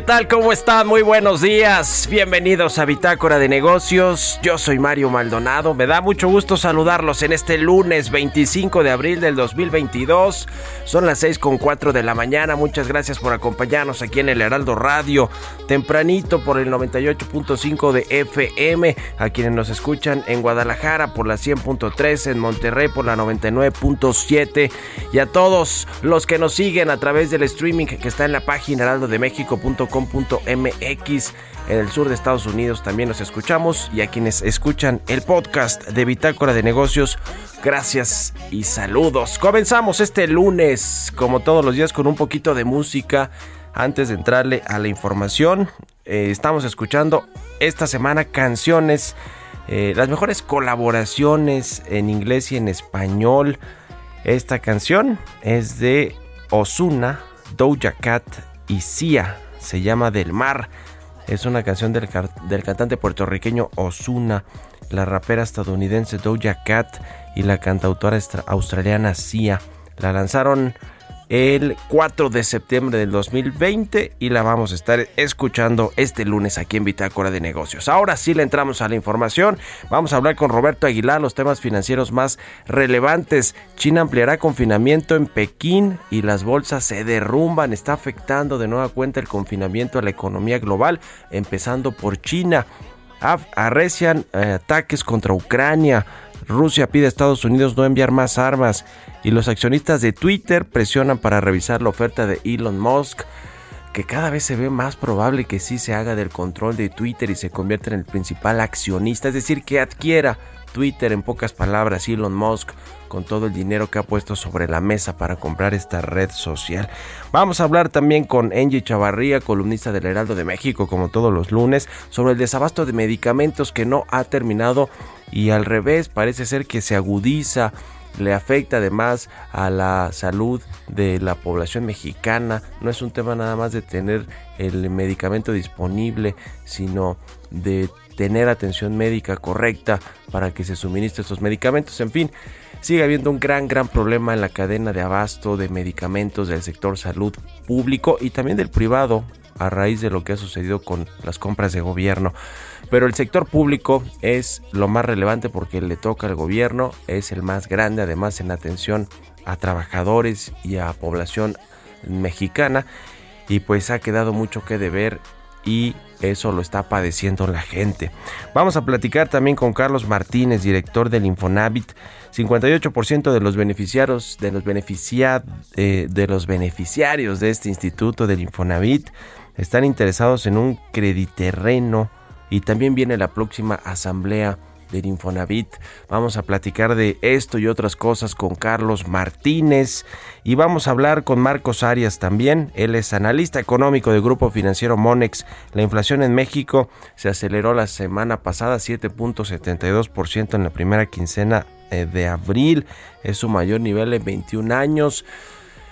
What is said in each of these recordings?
¿Qué tal? ¿Cómo están? Muy buenos días. Bienvenidos a Bitácora de Negocios. Yo soy Mario Maldonado. Me da mucho gusto saludarlos en este lunes 25 de abril del 2022. Son las 6 con 4 de la mañana. Muchas gracias por acompañarnos aquí en el Heraldo Radio. Tempranito por el 98.5 de FM. A quienes nos escuchan en Guadalajara por la 100.3. En Monterrey por la 99.7. Y a todos los que nos siguen a través del streaming que está en la página heraldodemexico.com.mx en el sur de Estados Unidos también nos escuchamos y a quienes escuchan el podcast de Bitácora de Negocios, gracias y saludos. Comenzamos este lunes, como todos los días, con un poquito de música. Antes de entrarle a la información, eh, estamos escuchando esta semana canciones, eh, las mejores colaboraciones en inglés y en español. Esta canción es de Osuna, Doja Cat y Sia. Se llama Del Mar. Es una canción del, del cantante puertorriqueño Osuna, la rapera estadounidense Doja Cat y la cantautora australiana Sia. La lanzaron el 4 de septiembre del 2020 y la vamos a estar escuchando este lunes aquí en Bitácora de Negocios. Ahora sí le entramos a la información. Vamos a hablar con Roberto Aguilar los temas financieros más relevantes. China ampliará confinamiento en Pekín y las bolsas se derrumban. Está afectando de nueva cuenta el confinamiento a la economía global, empezando por China. Arrecian eh, ataques contra Ucrania. Rusia pide a Estados Unidos no enviar más armas y los accionistas de Twitter presionan para revisar la oferta de Elon Musk, que cada vez se ve más probable que sí se haga del control de Twitter y se convierta en el principal accionista, es decir, que adquiera Twitter en pocas palabras Elon Musk con todo el dinero que ha puesto sobre la mesa para comprar esta red social. Vamos a hablar también con Angie Chavarría, columnista del Heraldo de México, como todos los lunes, sobre el desabasto de medicamentos que no ha terminado y al revés parece ser que se agudiza le afecta además a la salud de la población mexicana. No es un tema nada más de tener el medicamento disponible, sino de tener atención médica correcta para que se suministre estos medicamentos. En fin, sigue habiendo un gran, gran problema en la cadena de abasto de medicamentos del sector salud público y también del privado a raíz de lo que ha sucedido con las compras de gobierno. Pero el sector público es lo más relevante porque le toca al gobierno, es el más grande además en atención a trabajadores y a población mexicana y pues ha quedado mucho que deber y eso lo está padeciendo la gente. Vamos a platicar también con Carlos Martínez, director del Infonavit. 58% de los beneficiarios de los, eh, de los beneficiarios de este instituto del Infonavit están interesados en un crediterreno y también viene la próxima asamblea del Infonavit. Vamos a platicar de esto y otras cosas con Carlos Martínez y vamos a hablar con Marcos Arias también. Él es analista económico del grupo financiero Monex. La inflación en México se aceleró la semana pasada 7.72% en la primera quincena eh, de abril. Es su mayor nivel en 21 años.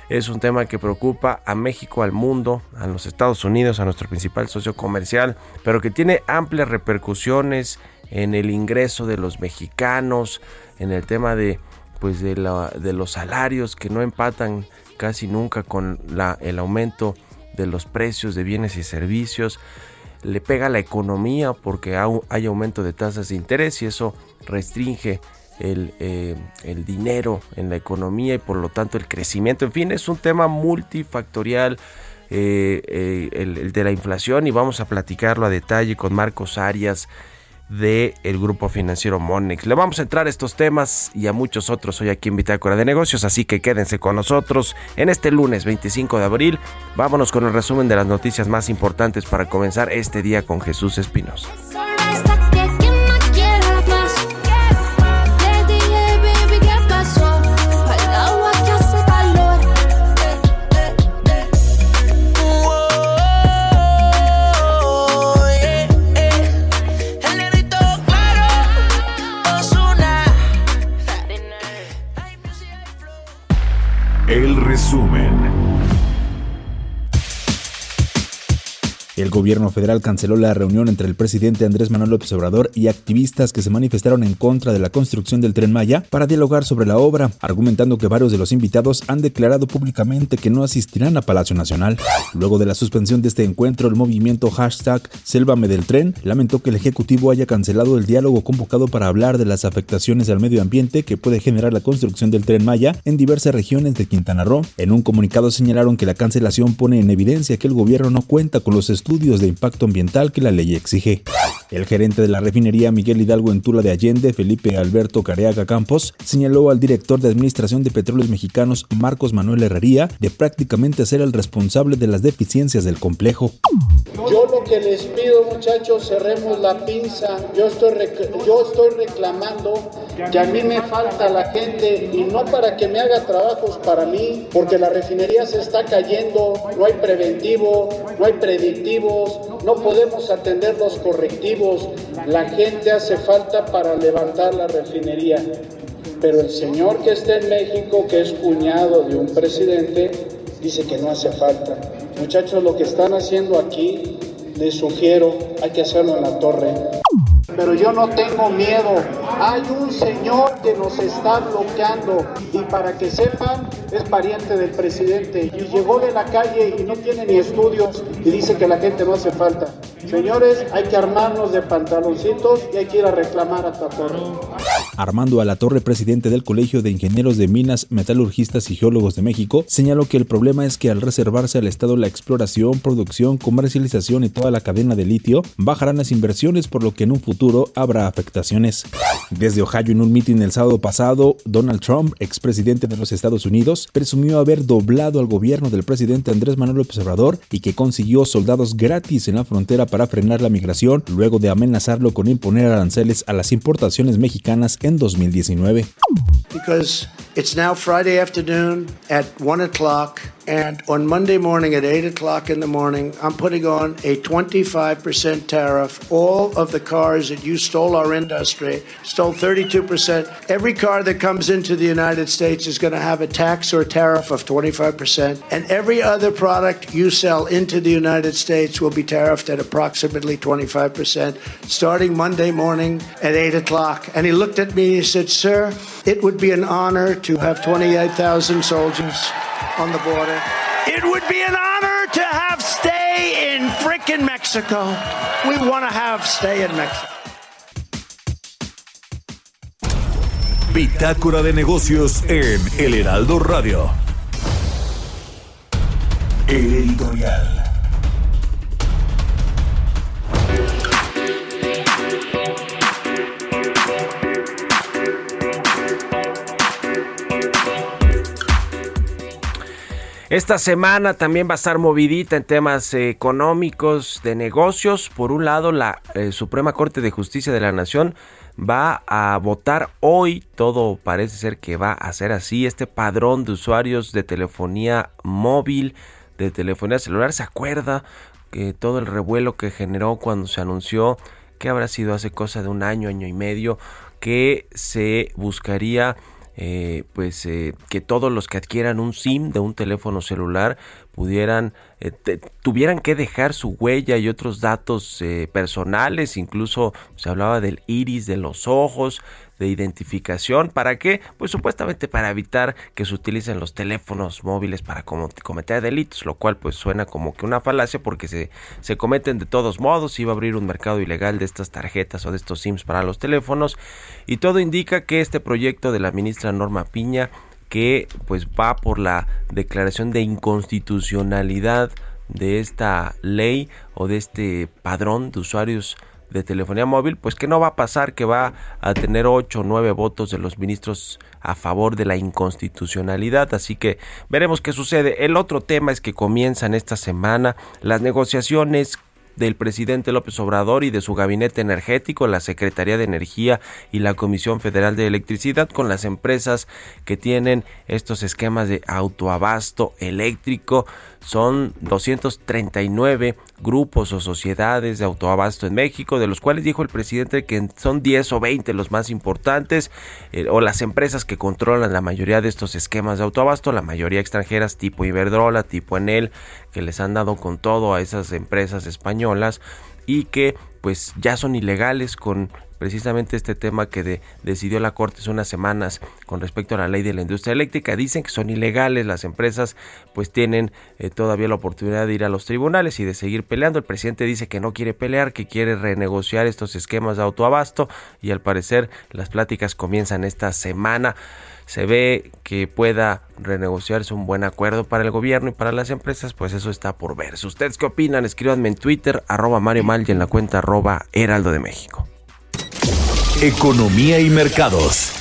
Es un tema que preocupa a México, al mundo, a los Estados Unidos, a nuestro principal socio comercial, pero que tiene amplias repercusiones en el ingreso de los mexicanos, en el tema de pues de, los salarios que no empatan casi nunca con la, el aumento de los precios de bienes y servicios. Le pega a la economía porque hay aumento de tasas de interés y eso restringe el, eh, el, dinero en la economía y por lo tanto el crecimiento. En fin, es un tema multifactorial eh, eh, el, de la inflación y vamos a platicarlo a detalle con Marcos Arias del el grupo financiero Monex. Le vamos a entrar a estos temas y a muchos otros hoy aquí en Bitácora de Negocios, así que quédense con nosotros en este lunes 25 de abril. Vámonos con el resumen de las noticias más importantes para comenzar este día con Jesús Espinosa. El gobierno federal canceló la reunión entre el presidente Andrés Manuel López Obrador y activistas que se manifestaron en contra de la construcción del tren Maya para dialogar sobre la obra, argumentando que varios de los invitados han declarado públicamente que no asistirán a Palacio Nacional. Luego de la suspensión de este encuentro, el movimiento hashtag Sélvame del Tren lamentó que el Ejecutivo haya cancelado el diálogo convocado para hablar de las afectaciones al medio ambiente que puede generar la construcción del tren Maya en diversas regiones de Quintana Roo. En un comunicado señalaron que la cancelación pone en evidencia que el gobierno no cuenta con los estudios estudios de impacto ambiental que la ley exige. El gerente de la refinería Miguel Hidalgo en Tula de Allende, Felipe Alberto Careaga Campos, señaló al director de Administración de Petróleos Mexicanos, Marcos Manuel Herrería, de prácticamente ser el responsable de las deficiencias del complejo. Yo lo que les pido, muchachos, cerremos la pinza. Yo estoy, yo estoy reclamando que a mí me falta la gente y no para que me haga trabajos para mí, porque la refinería se está cayendo, no hay preventivo, no hay predictivo no podemos atender los correctivos, la gente hace falta para levantar la refinería. Pero el señor que está en México, que es cuñado de un presidente, dice que no hace falta. Muchachos, lo que están haciendo aquí, les sugiero, hay que hacerlo en la torre pero yo no tengo miedo. Hay un señor que nos está bloqueando y para que sepan, es pariente del presidente y llegó de la calle y no tiene ni estudios y dice que la gente no hace falta. Señores, hay que armarnos de pantaloncitos y hay que ir a reclamar a Tatorre. Armando Alatorre, presidente del Colegio de Ingenieros de Minas, Metalurgistas y Geólogos de México, señaló que el problema es que al reservarse al Estado la exploración, producción, comercialización y toda la cadena de litio, bajarán las inversiones por lo que en un futuro habrá afectaciones. Desde Ohio, en un mitin el sábado pasado, Donald Trump, expresidente de los Estados Unidos, presumió haber doblado al gobierno del presidente Andrés Manuel López Obrador y que consiguió soldados gratis en la frontera para frenar la migración luego de amenazarlo con imponer aranceles a las importaciones mexicanas en 2019. Because it's now Friday afternoon at 1 o'clock. And on Monday morning at 8 o'clock in the morning, I'm putting on a 25% tariff. All of the cars that you stole our industry, stole 32%. Every car that comes into the United States is going to have a tax or tariff of 25%. And every other product you sell into the United States will be tariffed at approximately 25%, starting Monday morning at 8 o'clock. And he looked at me and he said, Sir, it would be an honor to have 28,000 soldiers on the border. It would be an honor to have stay in frickin' Mexico. We want to have stay in Mexico. Bitácora de negocios en El Heraldo Radio. El editorial. Esta semana también va a estar movidita en temas eh, económicos, de negocios. Por un lado, la eh, Suprema Corte de Justicia de la Nación va a votar hoy, todo parece ser que va a ser así, este padrón de usuarios de telefonía móvil, de telefonía celular. ¿Se acuerda que todo el revuelo que generó cuando se anunció que habrá sido hace cosa de un año, año y medio, que se buscaría eh, pues eh, que todos los que adquieran un SIM de un teléfono celular pudieran eh, tuvieran que dejar su huella y otros datos personales. Incluso se hablaba del iris de los ojos de identificación. ¿Para qué? Pues supuestamente para evitar que se utilicen los teléfonos móviles para cometer delitos, lo cual pues suena como que una falacia porque se, se cometen de todos modos. Iba a abrir un mercado ilegal de estas tarjetas o de estos SIMs para los teléfonos y todo indica que este proyecto de la ministra Norma Piña que pues va por la declaración de inconstitucionalidad de esta ley o de este padrón de usuarios de telefonía móvil, pues que no va a pasar, que va a tener ocho o nueve votos de los ministros a favor de la inconstitucionalidad, así que veremos qué sucede. El otro tema es que comienzan esta semana las negociaciones del presidente López Obrador y de su gabinete energético, la Secretaría de Energía y la Comisión Federal de Electricidad con las empresas que tienen estos esquemas de autoabasto eléctrico. Son 239 grupos o sociedades de autoabasto en México, de los cuales dijo el presidente que son 10 o 20 los más importantes, eh, o las empresas que controlan la mayoría de estos esquemas de autoabasto, la mayoría extranjeras tipo Iberdrola, tipo Enel, que les han dado con todo a esas empresas españolas y que pues ya son ilegales con precisamente este tema que decidió la Corte hace unas semanas con respecto a la ley de la industria eléctrica. Dicen que son ilegales, las empresas pues tienen eh, todavía la oportunidad de ir a los tribunales y de seguir peleando. El presidente dice que no quiere pelear, que quiere renegociar estos esquemas de autoabasto y al parecer las pláticas comienzan esta semana se ve que pueda renegociarse un buen acuerdo para el gobierno y para las empresas, pues eso está por ver. ¿Ustedes qué opinan? Escríbanme en Twitter, arroba Mario Mal y en la cuenta arroba Heraldo de México. Economía y mercados.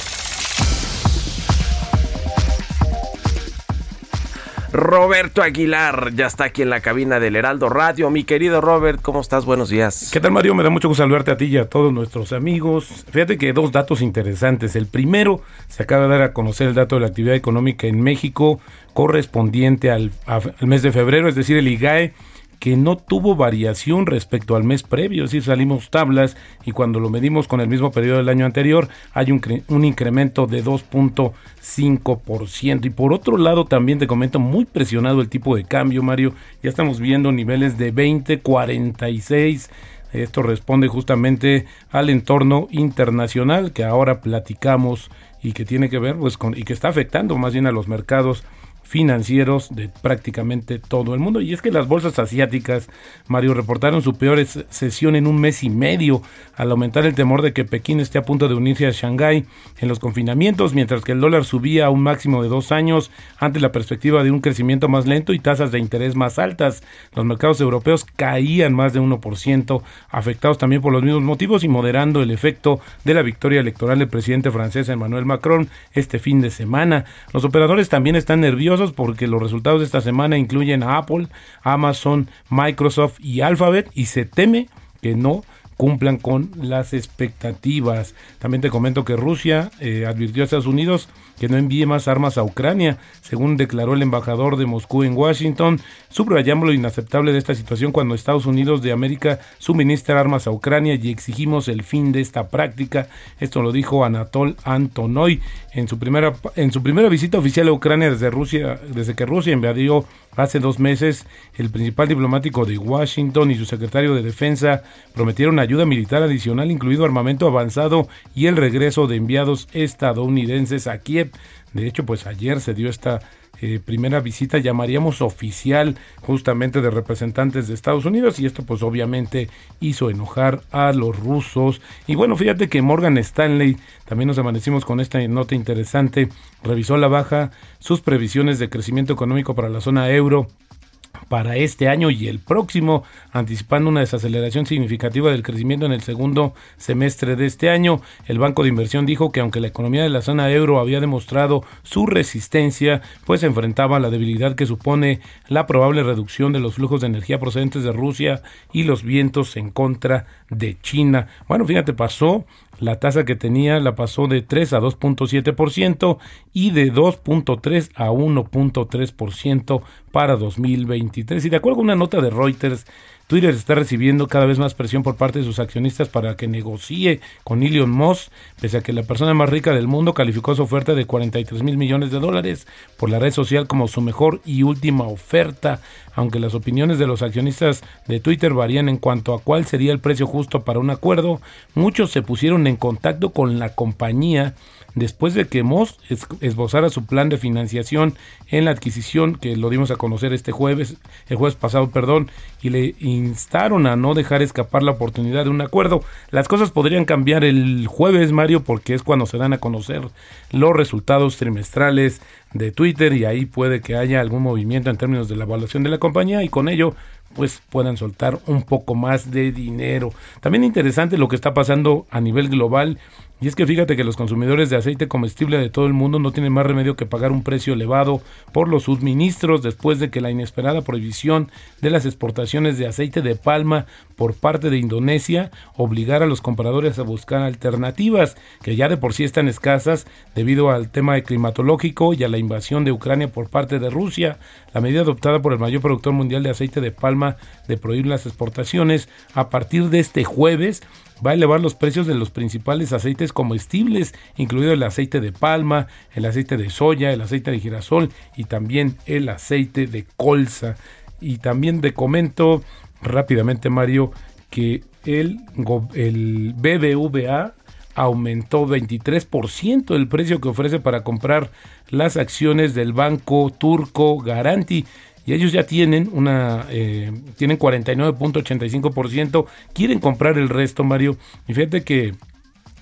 Roberto Aguilar ya está aquí en la cabina del Heraldo Radio. Mi querido Robert, ¿cómo estás? Buenos días. ¿Qué tal, Mario? Me da mucho gusto saludarte a ti y a todos nuestros amigos. Fíjate que dos datos interesantes. El primero, se acaba de dar a conocer el dato de la actividad económica en México correspondiente al, al mes de febrero, es decir, el IGAE que no tuvo variación respecto al mes previo, es decir, salimos tablas y cuando lo medimos con el mismo periodo del año anterior hay un, un incremento de 2.5%. Y por otro lado también te comento muy presionado el tipo de cambio, Mario, ya estamos viendo niveles de 20, 46. Esto responde justamente al entorno internacional que ahora platicamos y que tiene que ver pues con y que está afectando más bien a los mercados financieros de prácticamente todo el mundo. Y es que las bolsas asiáticas, Mario, reportaron su peor sesión en un mes y medio al aumentar el temor de que Pekín esté a punto de unirse a Shanghái en los confinamientos, mientras que el dólar subía a un máximo de dos años ante la perspectiva de un crecimiento más lento y tasas de interés más altas. Los mercados europeos caían más de 1%, afectados también por los mismos motivos y moderando el efecto de la victoria electoral del presidente francés Emmanuel Macron este fin de semana. Los operadores también están nerviosos porque los resultados de esta semana incluyen a Apple, Amazon, Microsoft y Alphabet y se teme que no cumplan con las expectativas. También te comento que Rusia eh, advirtió a Estados Unidos que no envíe más armas a Ucrania, según declaró el embajador de Moscú en Washington, subrayamos lo inaceptable de esta situación cuando Estados Unidos de América suministra armas a Ucrania y exigimos el fin de esta práctica. Esto lo dijo Anatol Antonoy en su primera en su primera visita oficial a Ucrania desde Rusia, desde que Rusia invadió hace dos meses, el principal diplomático de Washington y su secretario de Defensa prometieron ayuda militar adicional, incluido armamento avanzado y el regreso de enviados estadounidenses a Kiev. De hecho, pues ayer se dio esta eh, primera visita, llamaríamos oficial, justamente de representantes de Estados Unidos, y esto pues obviamente hizo enojar a los rusos. Y bueno, fíjate que Morgan Stanley, también nos amanecimos con esta nota interesante, revisó la baja sus previsiones de crecimiento económico para la zona euro para este año y el próximo, anticipando una desaceleración significativa del crecimiento en el segundo semestre de este año. El Banco de Inversión dijo que aunque la economía de la zona euro había demostrado su resistencia, pues enfrentaba la debilidad que supone la probable reducción de los flujos de energía procedentes de Rusia y los vientos en contra de China. Bueno, fíjate, pasó la tasa que tenía la pasó de 3 a 2.7% y de 2.3 a 1.3% para 2023. Y de acuerdo con una nota de Reuters, Twitter está recibiendo cada vez más presión por parte de sus accionistas para que negocie con Elon Musk, pese a que la persona más rica del mundo calificó su oferta de 43 mil millones de dólares por la red social como su mejor y última oferta. Aunque las opiniones de los accionistas de Twitter varían en cuanto a cuál sería el precio justo para un acuerdo, muchos se pusieron en contacto con la compañía después de que Moss esbozara su plan de financiación en la adquisición que lo dimos a conocer este jueves, el jueves pasado, perdón, y le instaron a no dejar escapar la oportunidad de un acuerdo. Las cosas podrían cambiar el jueves, Mario, porque es cuando se dan a conocer los resultados trimestrales de Twitter y ahí puede que haya algún movimiento en términos de la evaluación de la compañía y con ello pues puedan soltar un poco más de dinero. También interesante lo que está pasando a nivel global y es que fíjate que los consumidores de aceite comestible de todo el mundo no tienen más remedio que pagar un precio elevado por los suministros después de que la inesperada prohibición de las exportaciones de aceite de palma por parte de Indonesia obligara a los compradores a buscar alternativas que ya de por sí están escasas debido al tema climatológico y a la invasión de Ucrania por parte de Rusia. La medida adoptada por el mayor productor mundial de aceite de palma de prohibir las exportaciones a partir de este jueves va a elevar los precios de los principales aceites comestibles, incluido el aceite de palma, el aceite de soya, el aceite de girasol y también el aceite de colza. Y también te comento rápidamente, Mario, que el, el BBVA aumentó 23% el precio que ofrece para comprar las acciones del banco turco Garanti y ellos ya tienen una eh, tienen 49.85%, quieren comprar el resto, Mario. Y fíjate que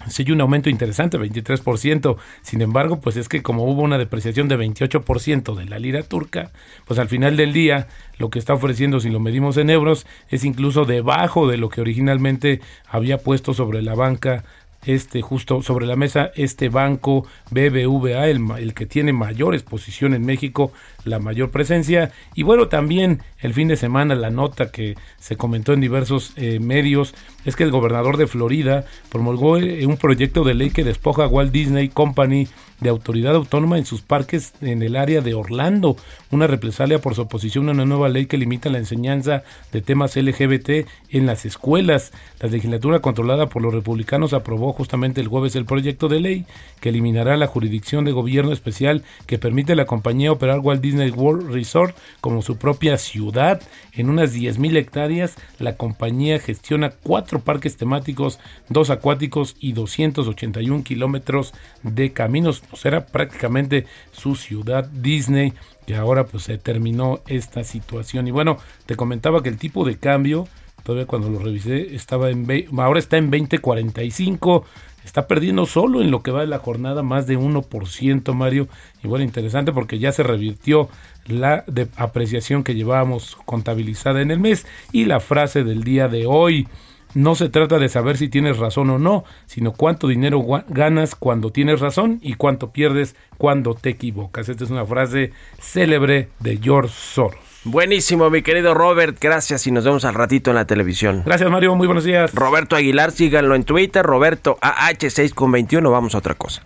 sí un aumento interesante, 23%. Sin embargo, pues es que como hubo una depreciación de 28% de la lira turca, pues al final del día lo que está ofreciendo, si lo medimos en euros, es incluso debajo de lo que originalmente había puesto sobre la banca este justo sobre la mesa este banco BBVA, el, el, que tiene mayor exposición en México, la mayor presencia. Y bueno, también el fin de semana la nota que se comentó en diversos eh, medios es que el gobernador de Florida promulgó eh, un proyecto de ley que despoja a Walt Disney Company de autoridad autónoma en sus parques en el área de Orlando, una represalia por su oposición a una nueva ley que limita la enseñanza de temas LGBT en las escuelas. La legislatura controlada por los republicanos aprobó justamente el jueves el proyecto de ley que eliminará la jurisdicción de gobierno especial que permite a la compañía operar Walt Disney World Resort como su propia ciudad. En unas 10.000 hectáreas, la compañía gestiona cuatro parques temáticos, dos acuáticos y 281 kilómetros de caminos. Pues era prácticamente su ciudad Disney que ahora pues se terminó esta situación. Y bueno te comentaba que el tipo de cambio todavía cuando lo revisé estaba en ahora está en 20.45 está perdiendo solo en lo que va de la jornada más de 1% Mario. Y bueno interesante porque ya se revirtió la de apreciación que llevábamos contabilizada en el mes y la frase del día de hoy no se trata de saber si tienes razón o no, sino cuánto dinero ganas cuando tienes razón y cuánto pierdes cuando te equivocas. Esta es una frase célebre de George Soros. Buenísimo, mi querido Robert. Gracias y nos vemos al ratito en la televisión. Gracias, Mario. Muy buenos días. Roberto Aguilar, síganlo en Twitter. Roberto AH6 con 21. Vamos a otra cosa.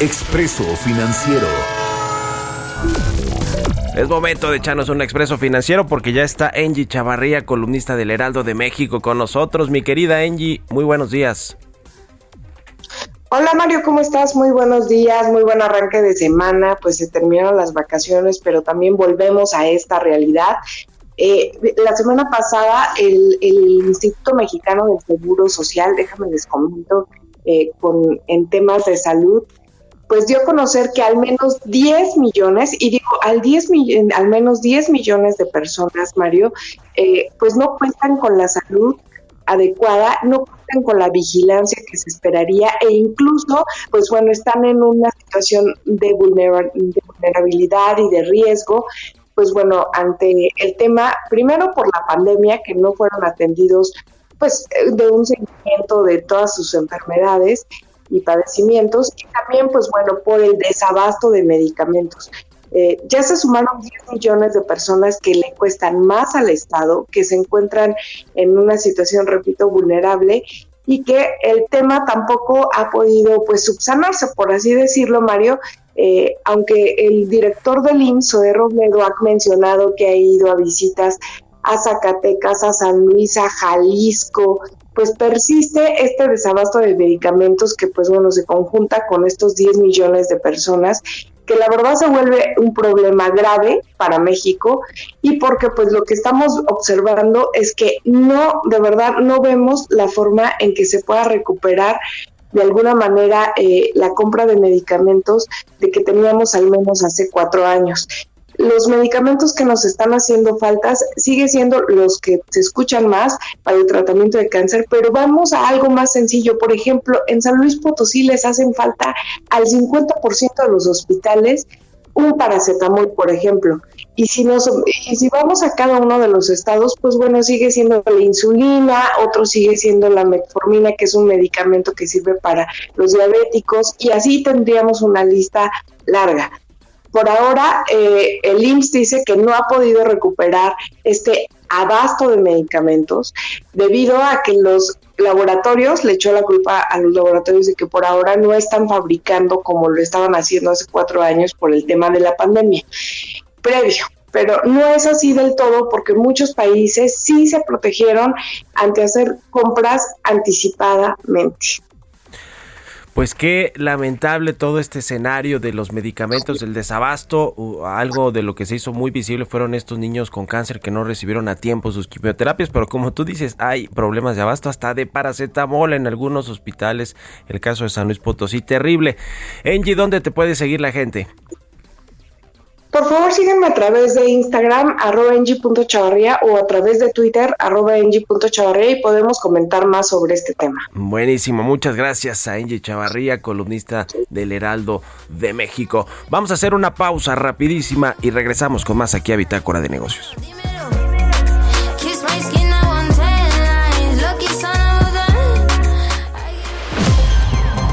Expreso Financiero. Es momento de echarnos un expreso financiero porque ya está Angie Chavarría, columnista del Heraldo de México, con nosotros. Mi querida Angie, muy buenos días. Hola Mario, ¿cómo estás? Muy buenos días, muy buen arranque de semana. Pues se terminaron las vacaciones, pero también volvemos a esta realidad. Eh, la semana pasada el, Instituto Mexicano del Seguro Social, déjame les comento, eh, con, en temas de salud, pues dio a conocer que al menos 10 millones, y digo, al, 10 al menos 10 millones de personas, Mario, eh, pues no cuentan con la salud adecuada, no cuentan con la vigilancia que se esperaría e incluso, pues bueno, están en una situación de, vulnerabilidad y de riesgo pues bueno, ante el tema, primero por la pandemia, que no fueron atendidos pues de un seguimiento de todas sus enfermedades y padecimientos, y también pues bueno, por el desabasto de medicamentos. Eh, ya se sumaron 10 millones de personas que le cuestan más al Estado, que se encuentran en una situación, repito, vulnerable y que el tema tampoco ha podido pues subsanarse, por así decirlo, Mario, eh, aunque el director del IMSS, de Robledo, ha mencionado que ha ido a visitas a Zacatecas, a San Luis, a Jalisco, pues persiste este desabasto de medicamentos que pues bueno se conjunta con estos 10 millones de personas que la verdad se vuelve un problema grave para México y porque pues lo que estamos observando es que no, de verdad, no vemos la forma en que se pueda recuperar de alguna manera eh, la compra de medicamentos de que teníamos al menos hace cuatro años los medicamentos que nos están haciendo faltas sigue siendo los que se escuchan más para el tratamiento de cáncer, pero vamos a algo más sencillo. Por ejemplo, en San Luis Potosí les hacen falta al 50% de los hospitales un paracetamol, por ejemplo. Y si, nos, y si vamos a cada uno de los estados, pues bueno, sigue siendo la insulina, otro sigue siendo la metformina, que es un medicamento que sirve para los diabéticos, y así tendríamos una lista larga. Por ahora, eh, el IMSS dice que no ha podido recuperar este abasto de medicamentos debido a que los laboratorios, le echó la culpa a los laboratorios de que por ahora no están fabricando como lo estaban haciendo hace cuatro años por el tema de la pandemia previo. Pero no es así del todo porque muchos países sí se protegieron ante hacer compras anticipadamente. Pues qué lamentable todo este escenario de los medicamentos, el desabasto, algo de lo que se hizo muy visible fueron estos niños con cáncer que no recibieron a tiempo sus quimioterapias, pero como tú dices, hay problemas de abasto hasta de paracetamol en algunos hospitales, el caso de San Luis Potosí, terrible. Angie, ¿dónde te puede seguir la gente? Por favor, sígueme a través de Instagram, arroba o a través de Twitter, arroba y podemos comentar más sobre este tema. Buenísimo, muchas gracias a Angie Chavarría, columnista del Heraldo de México. Vamos a hacer una pausa rapidísima y regresamos con más aquí a Bitácora de Negocios.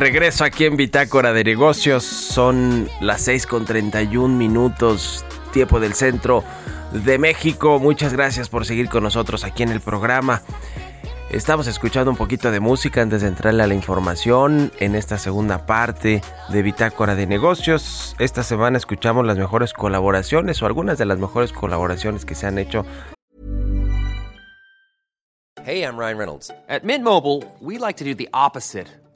Regreso aquí en Bitácora de Negocios. Son las 6 con 31 minutos, tiempo del centro de México. Muchas gracias por seguir con nosotros aquí en el programa. Estamos escuchando un poquito de música antes de entrarle a la información en esta segunda parte de Bitácora de Negocios. Esta semana escuchamos las mejores colaboraciones o algunas de las mejores colaboraciones que se han hecho. Hey, I'm Ryan Reynolds. At Mint Mobile, we like to do the opposite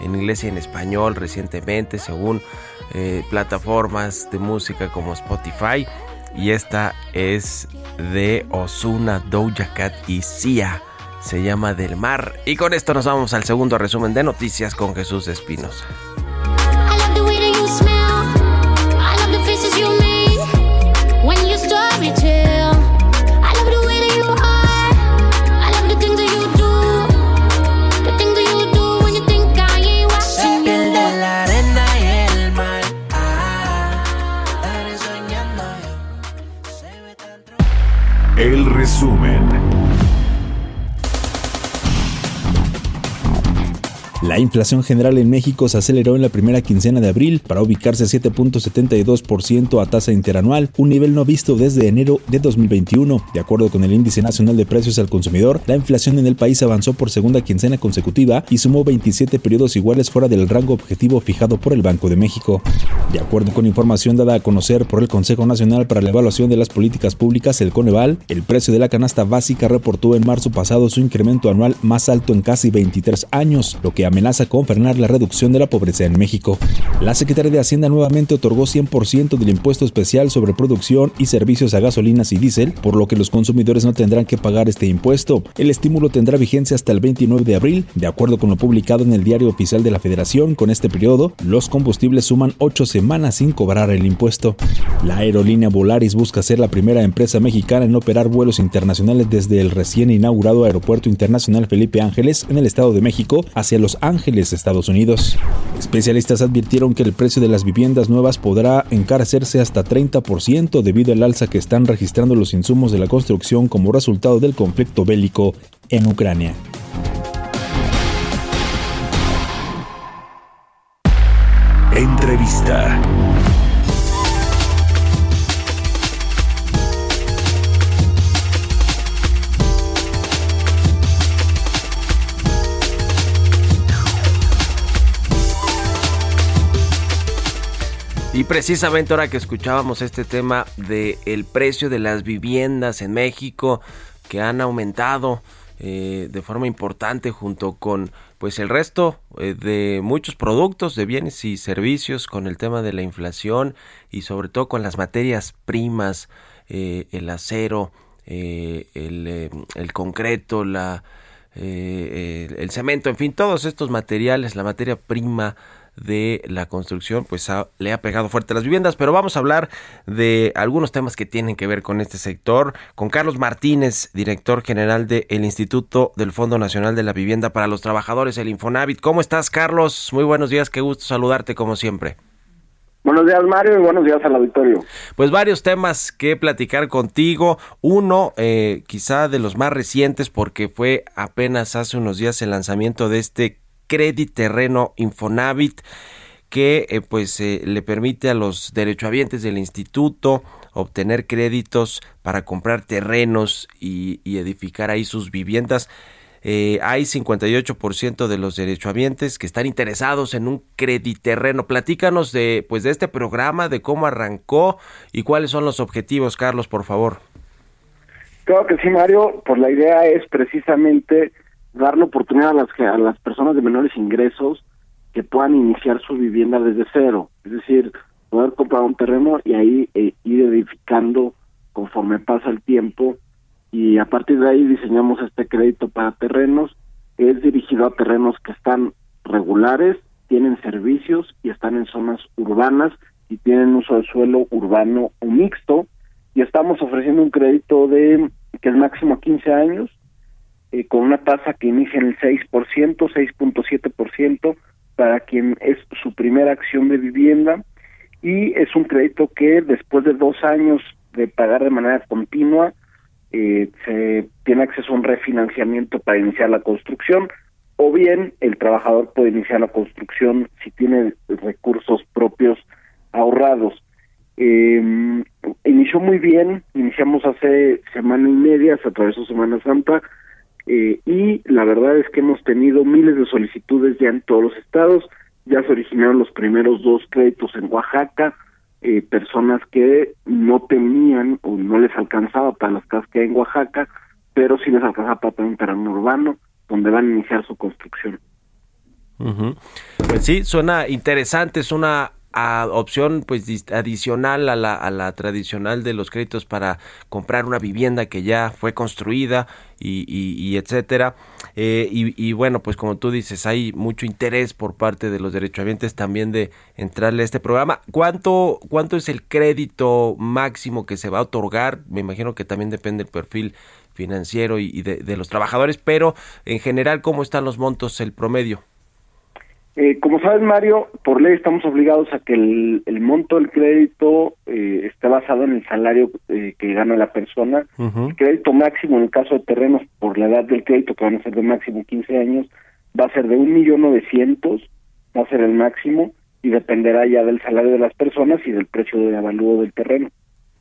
En inglés y en español recientemente, según eh, plataformas de música como Spotify. y esta es de Osuna, Doja Cat y Sia. Se llama Del Mar. Y con esto nos vamos al segundo resumen de noticias con Jesús Espinosa. La inflación general en México se aceleró en la primera quincena de abril para ubicarse a 7.72% a tasa interanual, un nivel no visto desde enero de 2021. De acuerdo con el Índice Nacional de Precios al Consumidor, la inflación en el país avanzó por segunda quincena consecutiva y sumó 27 periodos iguales fuera del rango objetivo fijado por el Banco de México. De acuerdo con información dada a conocer por el Consejo Nacional para la Evaluación de las Políticas Públicas, el Coneval, el precio de la canasta básica reportó en marzo pasado su incremento anual más alto en casi 23 años, lo que amenaza con frenar la reducción de la pobreza en México. La Secretaría de Hacienda nuevamente otorgó 100% del impuesto especial sobre producción y servicios a gasolinas y diésel, por lo que los consumidores no tendrán que pagar este impuesto. El estímulo tendrá vigencia hasta el 29 de abril, de acuerdo con lo publicado en el Diario Oficial de la Federación. Con este periodo, los combustibles suman 8 semanas sin cobrar el impuesto. La aerolínea Volaris busca ser la primera empresa mexicana en operar vuelos internacionales desde el recién inaugurado Aeropuerto Internacional Felipe Ángeles en el Estado de México hacia Los Ángeles, Estados Unidos. Especialistas advirtieron que el precio de las viviendas nuevas podrá encarecerse hasta 30% debido al alza que están registrando los insumos de la construcción como resultado del conflicto bélico en Ucrania. Entrevista. Y precisamente ahora que escuchábamos este tema de el precio de las viviendas en México que han aumentado eh, de forma importante junto con pues el resto eh, de muchos productos de bienes y servicios con el tema de la inflación y sobre todo con las materias primas eh, el acero el, concreto la el cemento en fin todos estos materiales la materia prima de la construcción pues ha- le ha pegado fuerte a las viviendas pero vamos a hablar de algunos temas que tienen que ver con este sector con Carlos Martínez director general del Instituto del Fondo Nacional de la Vivienda para los Trabajadores el Infonavit ¿cómo estás Carlos? muy buenos días qué gusto saludarte como siempre Buenos días, Mario, y buenos días al auditorio. Pues varios temas que platicar contigo. Uno, eh, quizá de los más recientes, porque fue apenas hace unos días el lanzamiento de este Credit Terreno Infonavit, que eh, pues eh, le permite a los derechohabientes del instituto obtener créditos para comprar terrenos y, edificar ahí sus viviendas. Eh, hay 58% de los derechohabientes que están interesados en un crediterreno. Platícanos de, pues, de este programa, de cómo arrancó y cuáles son los objetivos, Carlos, por favor. Claro que sí, Mario, pues la idea es precisamente dar la oportunidad a las, a las personas de menores ingresos que puedan iniciar su vivienda desde cero, es decir, poder comprar un terreno y ahí eh, ir edificando conforme pasa el tiempo. Y a partir de ahí diseñamos este crédito para terrenos, es dirigido a terrenos que están regulares, tienen servicios y están en zonas urbanas y tienen uso de suelo urbano o mixto. Y estamos ofreciendo un crédito de que es máximo a 15 años eh, con una tasa que inicia en el 6%, 6.7% para quien es su primera acción de vivienda y es un crédito que después de dos años de pagar de manera continua eh, se tiene acceso a un refinanciamiento para iniciar la construcción o bien el trabajador puede iniciar la construcción si tiene recursos propios ahorrados. Eh, inició muy bien, iniciamos hace semana y media, se atravesó Semana Santa, eh, y la verdad es que hemos tenido miles de solicitudes ya en todos los estados, ya se originaron los primeros dos créditos en Oaxaca, eh, personas que no tenían o no les alcanzaba para las casas que hay en Oaxaca, pero sí les alcanzaba para un terreno urbano donde van a iniciar su construcción. Pues sí, suena interesante, es una a opción pues adicional a la, a la tradicional de los créditos para comprar una vivienda que ya fue construida y, etcétera. Eh, y, y bueno, pues como tú dices, hay mucho interés por parte de los derechohabientes también de entrarle a este programa. ¿Cuánto, cuánto es el crédito máximo que se va a otorgar? Me imagino que también depende del perfil financiero y, de los trabajadores, pero en general, ¿cómo están los montos, el promedio? Eh, como sabes, Mario, por ley estamos obligados a que el, el monto del crédito eh, esté basado en el salario eh, que gana la persona. El crédito máximo en el caso de terrenos, por la edad del crédito, que van a ser de máximo 15 años, va a ser de un millón novecientos, va a ser el máximo, y dependerá ya del salario de las personas y del precio de avalúo del terreno.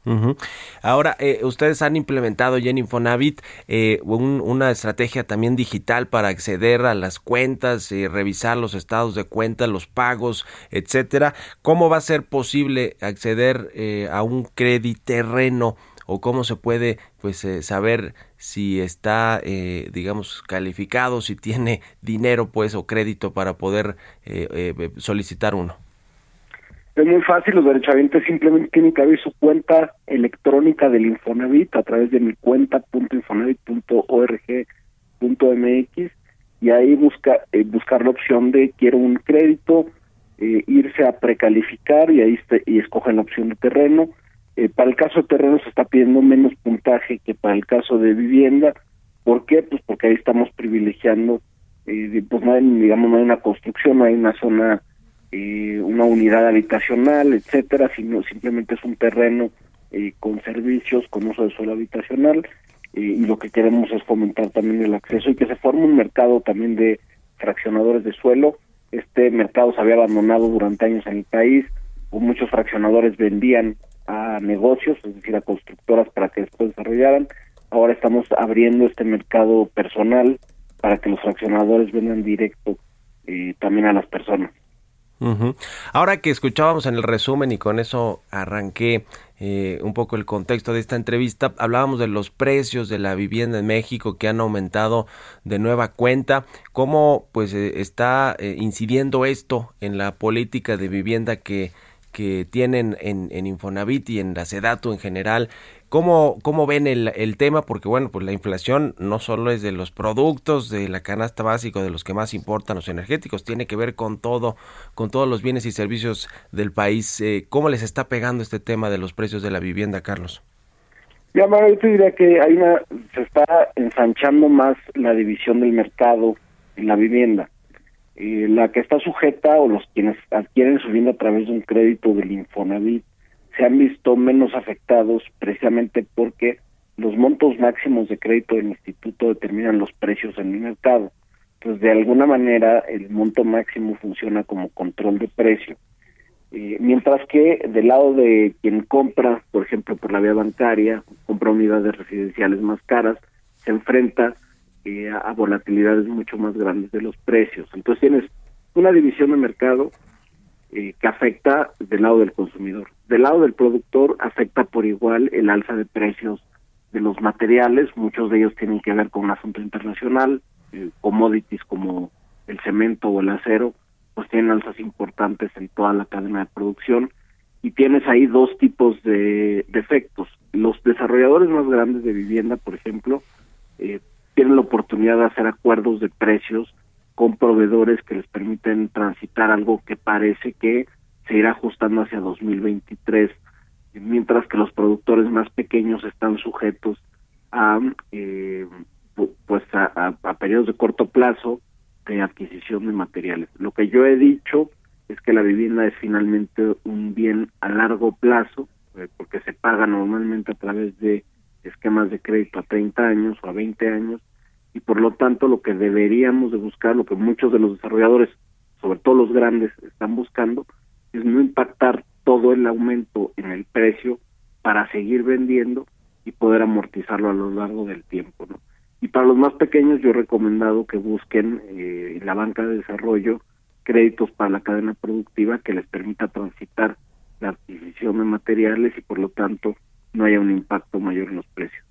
Ujú. Ahora, eh, ustedes han implementado ya en Infonavit eh, un- una estrategia también digital para acceder a las cuentas, y revisar los estados de cuenta, los pagos, etcétera. ¿Cómo va a ser posible acceder eh, a un crediterreno o cómo se puede pues eh, saber si está eh, digamos calificado, si tiene dinero pues o crédito para poder eh, solicitar uno? Es muy fácil, los derechohabientes simplemente tienen que abrir su cuenta electrónica del Infonavit a través de mi cuenta.infonavit.org.mx y ahí busca eh, buscar la opción de quiero un crédito, eh, irse a precalificar y ahí este- y escogen la opción de terreno. Eh, para el caso de terreno se está pidiendo menos puntaje que para el caso de vivienda. ¿Por qué? Pues porque ahí estamos privilegiando, eh, pues no hay, digamos, no hay una construcción, no hay una zona eh, una unidad habitacional, etcétera, sino simplemente es un terreno eh, con servicios, con uso de suelo habitacional, eh, y lo que queremos es fomentar también el acceso y que se forme un mercado también de fraccionadores de suelo. Este mercado se había abandonado durante años en el país, o muchos fraccionadores vendían a negocios, es decir, a constructoras para que después desarrollaran. Ahora estamos abriendo este mercado personal para que los fraccionadores vendan directo eh, también a las personas. Ahora que escuchábamos en el resumen y con eso arranqué eh, un poco el contexto de esta entrevista, hablábamos de los precios de la vivienda en México que han aumentado de nueva cuenta, cómo pues eh, está eh, incidiendo esto en la política de vivienda que que tienen en, Infonavit y en la Sedatu en general. ¿Cómo, cómo ven el, el tema? Porque bueno, pues la inflación no solo es de los productos, de la canasta básica, de los que más importan los energéticos, tiene que ver con todo, con todos los bienes y servicios del país. Eh, ¿Cómo les está pegando este tema de los precios de la vivienda, Carlos? Ya, Mario, yo te diría que hay una, se está ensanchando más la división del mercado en la vivienda. Eh, la que está sujeta o los quienes adquieren su vivienda a través de un crédito del Infonavit se han visto menos afectados precisamente porque los montos máximos de crédito del instituto determinan los precios en el mercado. Entonces, de alguna manera, el monto máximo funciona como control de precio. Eh, mientras que del lado de quien compra, por ejemplo, por la vía bancaria, compra unidades residenciales más caras, se enfrenta eh, a, volatilidades mucho más grandes de los precios. Entonces tienes una división de mercado eh, que afecta del lado del consumidor. Del lado del productor afecta por igual el alza de precios de los materiales, muchos de ellos tienen que ver con un asunto internacional, eh, commodities como el cemento o el acero, pues tienen alzas importantes en toda la cadena de producción y tienes ahí dos tipos de, de efectos. Los desarrolladores más grandes de vivienda, por ejemplo, eh, tienen la oportunidad de hacer acuerdos de precios con proveedores que les permiten transitar algo que parece que se irá ajustando hacia 2023, mientras que los productores más pequeños están sujetos a eh, pu- pues a, a- a periodos de corto plazo de adquisición de materiales. Lo que yo he dicho es que la vivienda es finalmente un bien a largo plazo, eh, porque se paga normalmente a través de esquemas de crédito a 30 años o a 20 años, y por lo tanto lo que deberíamos de buscar, lo que muchos de los desarrolladores, sobre todo los grandes, están buscando, es no impactar todo el aumento en el precio para seguir vendiendo y poder amortizarlo a lo largo del tiempo, ¿no? Y para los más pequeños yo he recomendado que busquen eh, en la banca de desarrollo créditos para la cadena productiva que les permita transitar la adquisición de materiales y por lo tanto no haya un impacto mayor en los precios.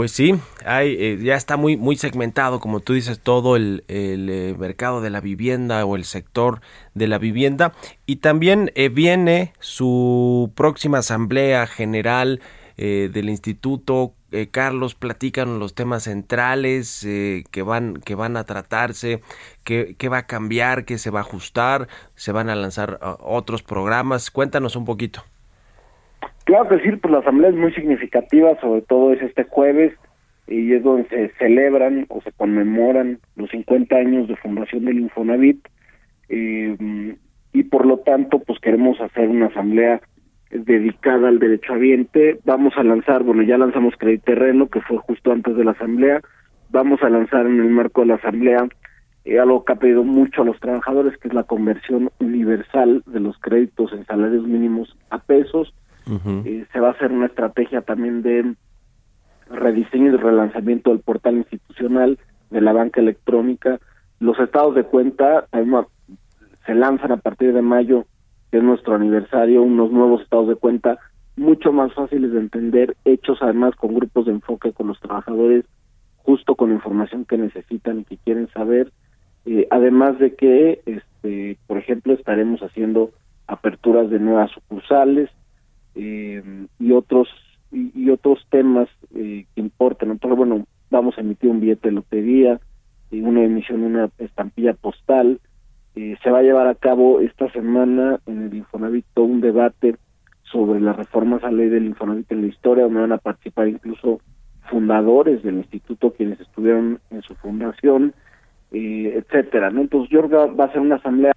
Pues sí, hay, eh, ya está muy, muy segmentado, como tú dices, todo el, el eh, mercado de la vivienda o el sector de la vivienda. Y también eh, viene su próxima asamblea general del instituto. Carlos, platican los temas centrales que, van, que van a tratarse, qué, qué va a cambiar, qué se va a ajustar, se van a lanzar ah, otros programas. Cuéntanos un poquito. Claro que sí, pues la asamblea es muy significativa, sobre todo es este jueves, y es donde se celebran o se conmemoran los 50 años de fundación del Infonavit, eh, y por lo tanto, pues queremos hacer una asamblea dedicada al derecho ambiente. Vamos a lanzar, bueno, ya lanzamos Crédito Terreno, que fue justo antes de la asamblea, vamos a lanzar en el marco de la asamblea eh, algo que ha pedido mucho a los trabajadores, que es la conversión universal de los créditos en salarios mínimos a pesos, eh, se va a hacer una estrategia también de rediseño y relanzamiento del portal institucional de la banca electrónica. Los estados de cuenta se lanzan a partir de mayo, que es nuestro aniversario, unos nuevos estados de cuenta mucho más fáciles de entender, hechos además con grupos de enfoque con los trabajadores, justo con información que necesitan y que quieren saber. Eh, además de que, este, por ejemplo, estaremos haciendo aperturas de nuevas sucursales, eh, y otros y, otros temas eh, que importan. Entonces, bueno, vamos a emitir un billete de lotería, y una emisión una estampilla postal. Eh, se va a llevar a cabo esta semana en el Infonavit un debate sobre las reformas a ley del Infonavit en la historia, donde van a participar incluso fundadores del instituto, quienes estuvieron en su fundación, eh, etcétera. ¿no? Entonces, yo creo que va a ser una asamblea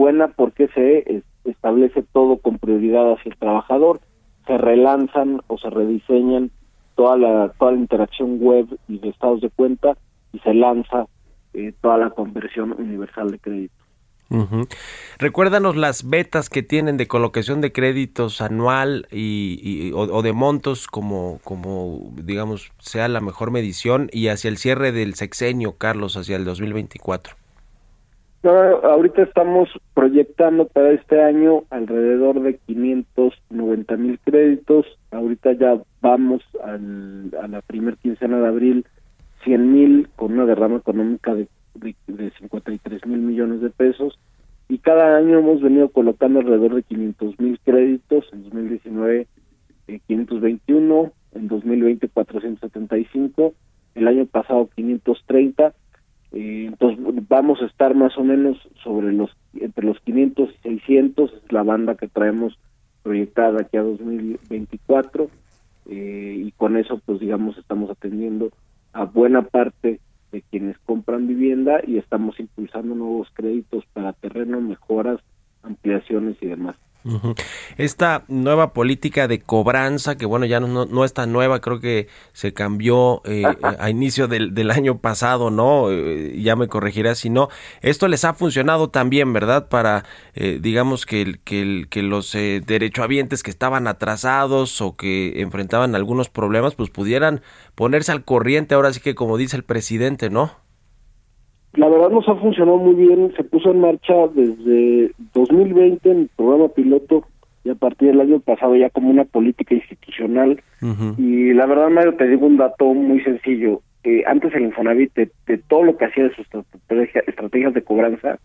buena porque se establece todo con prioridad hacia el trabajador, se relanzan o se rediseñan toda la, toda la interacción web y de estados de cuenta y se lanza eh, toda la conversión universal de crédito. Recuérdanos las betas que tienen de colocación de créditos anual y, o, de montos como, como, digamos, sea la mejor medición y hacia el cierre del sexenio, Carlos, hacia el 2024 ahorita estamos proyectando para este año alrededor de 590 mil créditos. Ahorita ya vamos al, a la primera quincena de abril 100 mil con una derrama económica de, de, 53 mil millones de pesos. Y cada año hemos venido colocando alrededor de 500 mil créditos. En 2019 eh, 521, en 2020 475, el año pasado 530 eh, entonces vamos a estar más o menos sobre los entre los 500 y 600 es la banda que traemos proyectada aquí a 2024 eh, y con eso pues digamos estamos atendiendo a buena parte de quienes compran vivienda y estamos impulsando nuevos créditos para terreno, mejoras, ampliaciones y demás. Esta nueva política de cobranza, que bueno, ya no, no es tan nueva, creo que se cambió eh, a inicio del, del, año pasado, ¿no? Eh, ya me corregirás si no. Esto les ha funcionado también, ¿verdad? Para, eh, digamos, que, que, que los derechohabientes que estaban atrasados o que enfrentaban algunos problemas, pues pudieran ponerse al corriente, ahora sí que como dice el presidente, ¿no? La verdad nos ha funcionado muy bien, se puso en marcha desde 2020 en el programa piloto y a partir del año pasado ya como una política institucional. Y la verdad, Mario, te digo un dato muy sencillo. Eh, antes el Infonavit, de, todo lo que hacía de sus estrategias de cobranza,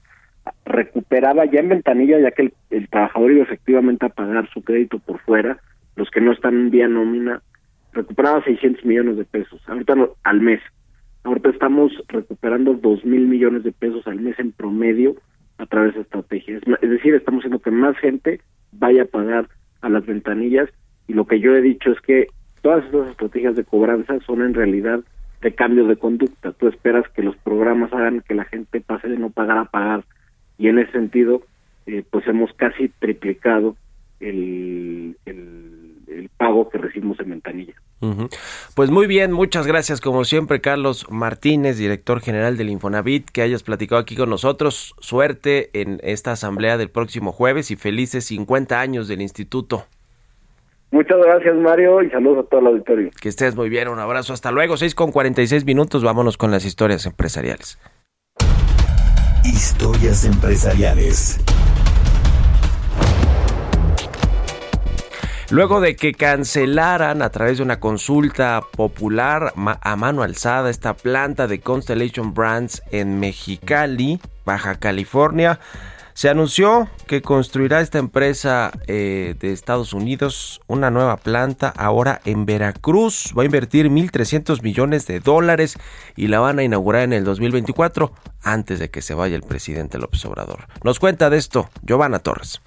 recuperaba ya en ventanilla, ya que el, trabajador iba efectivamente a pagar su crédito por fuera, los que no están en vía nómina, recuperaba 600 millones de pesos, ahorita al mes. Ahorita estamos recuperando dos mil millones de pesos al mes en promedio a través de estrategias. Es decir, estamos haciendo que más gente vaya a pagar a las ventanillas y lo que yo he dicho es que todas esas estrategias de cobranza son en realidad de cambio de conducta. Tú esperas que los programas hagan que la gente pase de no pagar a pagar y en ese sentido eh, pues hemos casi triplicado el, el pago que recibimos en ventanilla. Pues muy bien, muchas gracias como siempre Carlos Martínez, director general del Infonavit, que hayas platicado aquí con nosotros. Suerte en esta asamblea del próximo jueves y felices 50 años del instituto. Muchas gracias Mario y saludos a todo el auditorio. Que estés muy bien, un abrazo, hasta luego, 6 con 46 minutos, vámonos con las historias empresariales. Historias empresariales. Luego de que cancelaran a través de una consulta popular a mano alzada esta planta de Constellation Brands en Mexicali, Baja California, se anunció que construirá esta empresa eh, de Estados Unidos una nueva planta ahora en Veracruz. Va a invertir 1.300 millones de dólares y la van a inaugurar en el 2024 antes de que se vaya el presidente López Obrador. Nos cuenta de esto Giovanna Torres.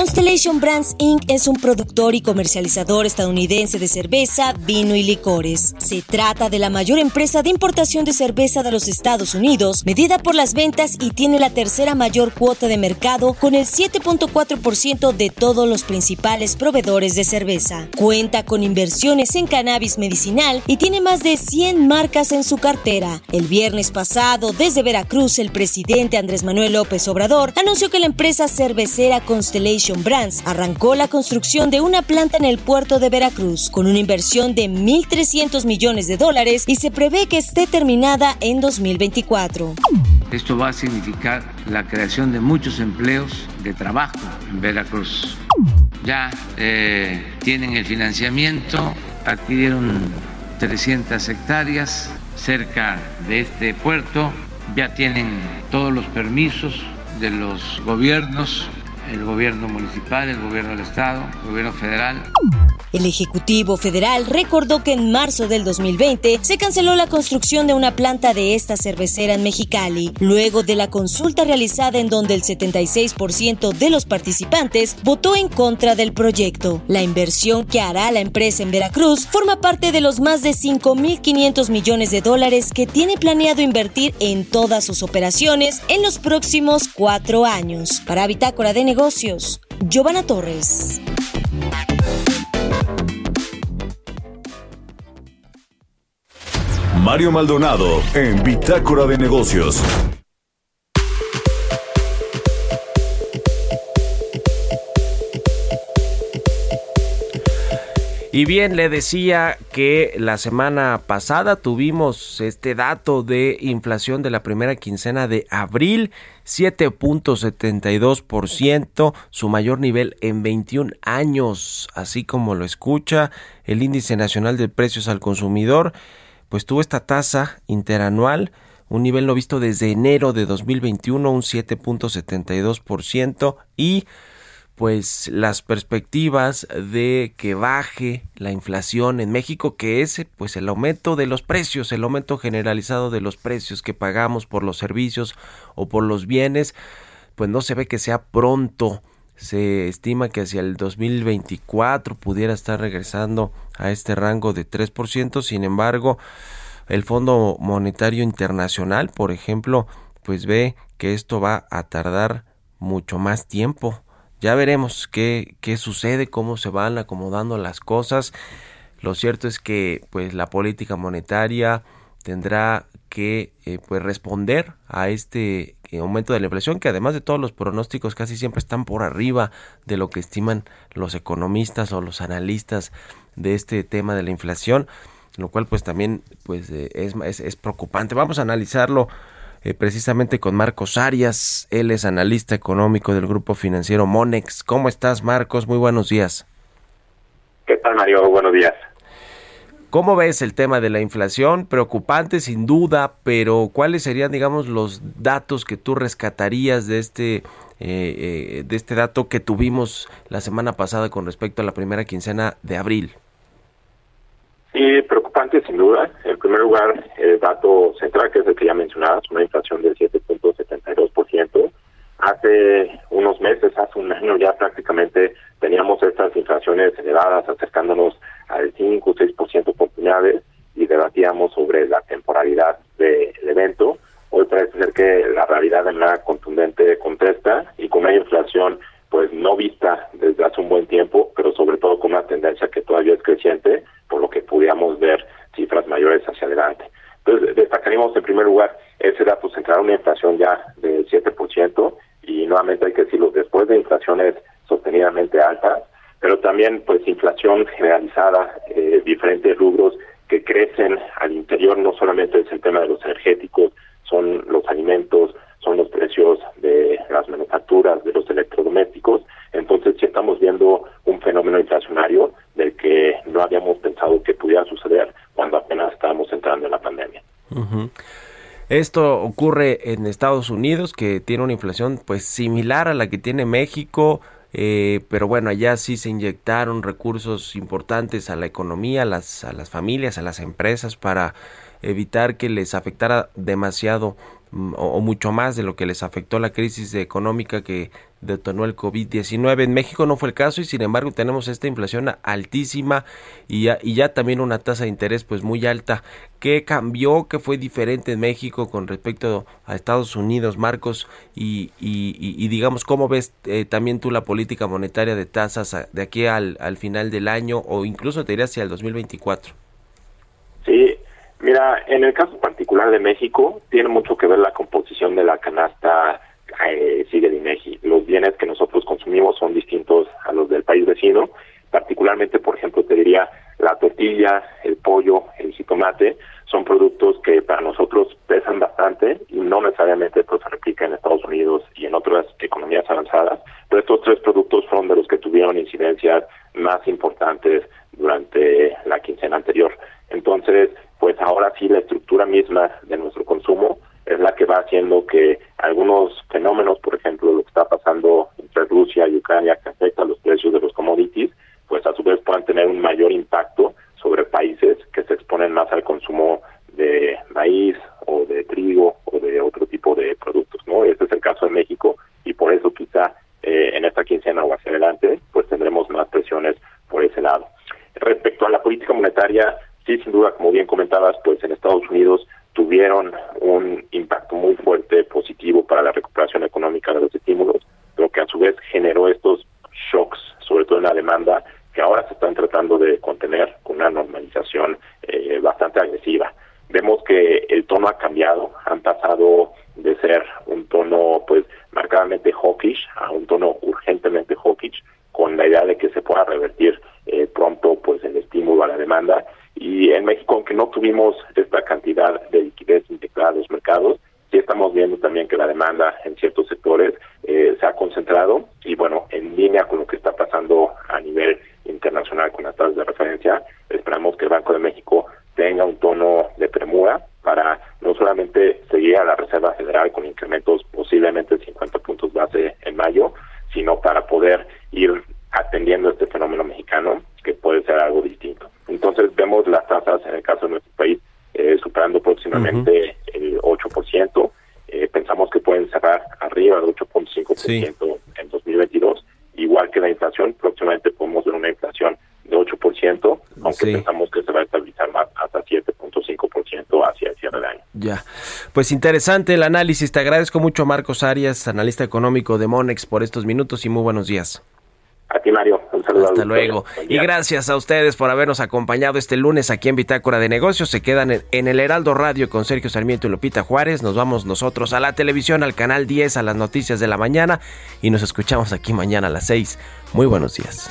Constellation Brands Inc. es un productor y comercializador estadounidense de cerveza, vino y licores. Se trata de la mayor empresa de importación de cerveza de los Estados Unidos, medida por las ventas y tiene la tercera mayor cuota de mercado con el 7.4% de todos los principales proveedores de cerveza. Cuenta con inversiones en cannabis medicinal y tiene más de 100 marcas en su cartera. El viernes pasado, desde Veracruz, el presidente Andrés Manuel López Obrador anunció que la empresa cervecera Constellation Brands arrancó la construcción de una planta en el puerto de Veracruz con una inversión de 1.300 millones de dólares y se prevé que esté terminada en 2024. Esto va a significar la creación de muchos empleos de trabajo en Veracruz. Ya eh, tienen el financiamiento, adquirieron 300 hectáreas cerca de este puerto, ya tienen todos los permisos de los gobiernos el gobierno municipal, el gobierno del estado, el gobierno federal. El Ejecutivo Federal recordó que en marzo del 2020 se canceló la construcción de una planta de esta cervecera en Mexicali, luego de la consulta realizada en donde el 76% de los participantes votó en contra del proyecto. La inversión que hará la empresa en Veracruz forma parte de los más de 5.500 millones de dólares que tiene planeado invertir en todas sus operaciones en los próximos cuatro años. Para Bitácora de Negocios, Giovanna Torres. Mario Maldonado en Bitácora de Negocios. Y bien, le decía que la semana pasada tuvimos este dato de inflación de la primera quincena de abril, 7.72%, su mayor nivel en 21 años, así como lo escucha el índice nacional de precios al consumidor, pues tuvo esta tasa interanual, un nivel no visto desde enero de 2021, un 7.72% y pues las perspectivas de que baje la inflación en México, que es pues el aumento de los precios, el aumento generalizado de los precios que pagamos por los servicios o por los bienes, pues no se ve que sea pronto. Se estima que hacia el 2024 pudiera estar regresando a este rango de 3%, sin embargo, el Fondo Monetario Internacional, por ejemplo, pues ve que esto va a tardar mucho más tiempo ya veremos qué, qué sucede, cómo se van acomodando las cosas. Lo cierto es que pues la política monetaria tendrá que eh, pues responder a este eh, aumento de la inflación que además de todos los pronósticos casi siempre están por arriba de lo que estiman los economistas o los analistas de este tema de la inflación lo cual pues también pues eh, es, es, es preocupante vamos a analizarlo eh, precisamente con Marcos Arias. Él es analista económico del grupo financiero Monex. ¿Cómo estás, Marcos? Muy buenos días. ¿Qué tal, Mario? Buenos días. ¿Cómo ves el tema de la inflación? Preocupante sin duda, pero ¿cuáles serían, digamos, los datos que tú rescatarías de este, eh, eh, de este dato que tuvimos la semana pasada con respecto a la primera quincena de abril? Sí, sin duda. En primer lugar, el dato central, que es el que ya mencionabas, una inflación del 7.72%. Hace unos meses, hace un año ya prácticamente teníamos estas inflaciones elevadas, acercándonos al 5 o 6% por unidades y debatíamos sobre la temporalidad del evento. Hoy parece ser que la realidad de manera contundente contesta y con una inflación pues no vista desde hace un buen tiempo, pero sobre todo con una tendencia que todavía es creciente, por lo que pudiéramos ver cifras mayores hacia adelante. Entonces, destacaríamos en primer lugar ese dato central, una inflación ya del 7%, y nuevamente hay que decirlo, después de inflaciones sostenidamente altas, pero también pues inflación generalizada, eh, diferentes rubros que crecen al interior, no solamente es el tema de los energéticos, son los alimentos, son los precios de las manufacturas, de los entonces sí estamos viendo un fenómeno inflacionario del que no habíamos pensado que pudiera suceder cuando apenas estábamos entrando en la pandemia. Esto ocurre en Estados Unidos, que tiene una inflación pues similar a la que tiene México, eh, pero bueno, allá sí se inyectaron recursos importantes a la economía, a las, a las familias, a las empresas para evitar que les afectara demasiado o, o mucho más de lo que les afectó la crisis económica que detonó el COVID-19. En México no fue el caso y sin embargo tenemos esta inflación altísima y ya, y ya también una tasa de interés pues muy alta. ¿Qué cambió? ¿Qué fue diferente en México con respecto a Estados Unidos, Marcos? Y, y, digamos, ¿cómo ves eh, también tú la política monetaria de tasas de aquí al, al final del año o incluso te diría hacia el 2024? Sí, mira, en el caso particular de México, tiene mucho que ver la composición de la canasta eh, de INEGI. Los bienes que nosotros consumimos son distintos a los del país vecino, particularmente, por ejemplo, te diría la tortilla, el pollo, el jitomate, son productos que para nosotros pesan bastante y no necesariamente pues, se replica en Estados Unidos y en otras economías avanzadas, pero estos tres productos fueron de los que tuvieron incidencias más importantes durante 是嘛？El caso de nuestro país eh, superando próximamente el 8%. Eh, pensamos que pueden cerrar arriba del 8.5% en 2022. Igual que la inflación, próximamente podemos ver una inflación de 8%, aunque Sí. pensamos que se va a estabilizar más hasta 7.5% hacia el cierre de año. Ya, pues interesante el análisis. Te agradezco mucho, Marcos Arias, analista económico de Monex, por estos minutos y muy buenos días. A ti, Mario. Hasta luego. Y gracias a ustedes por habernos acompañado este lunes aquí en Bitácora de Negocios. Se quedan en- en el Heraldo Radio con Sergio Sarmiento y Lupita Juárez. Nos vamos nosotros a la televisión, al canal 10, a las noticias de la mañana. Y nos escuchamos aquí mañana a las 6. Muy buenos días.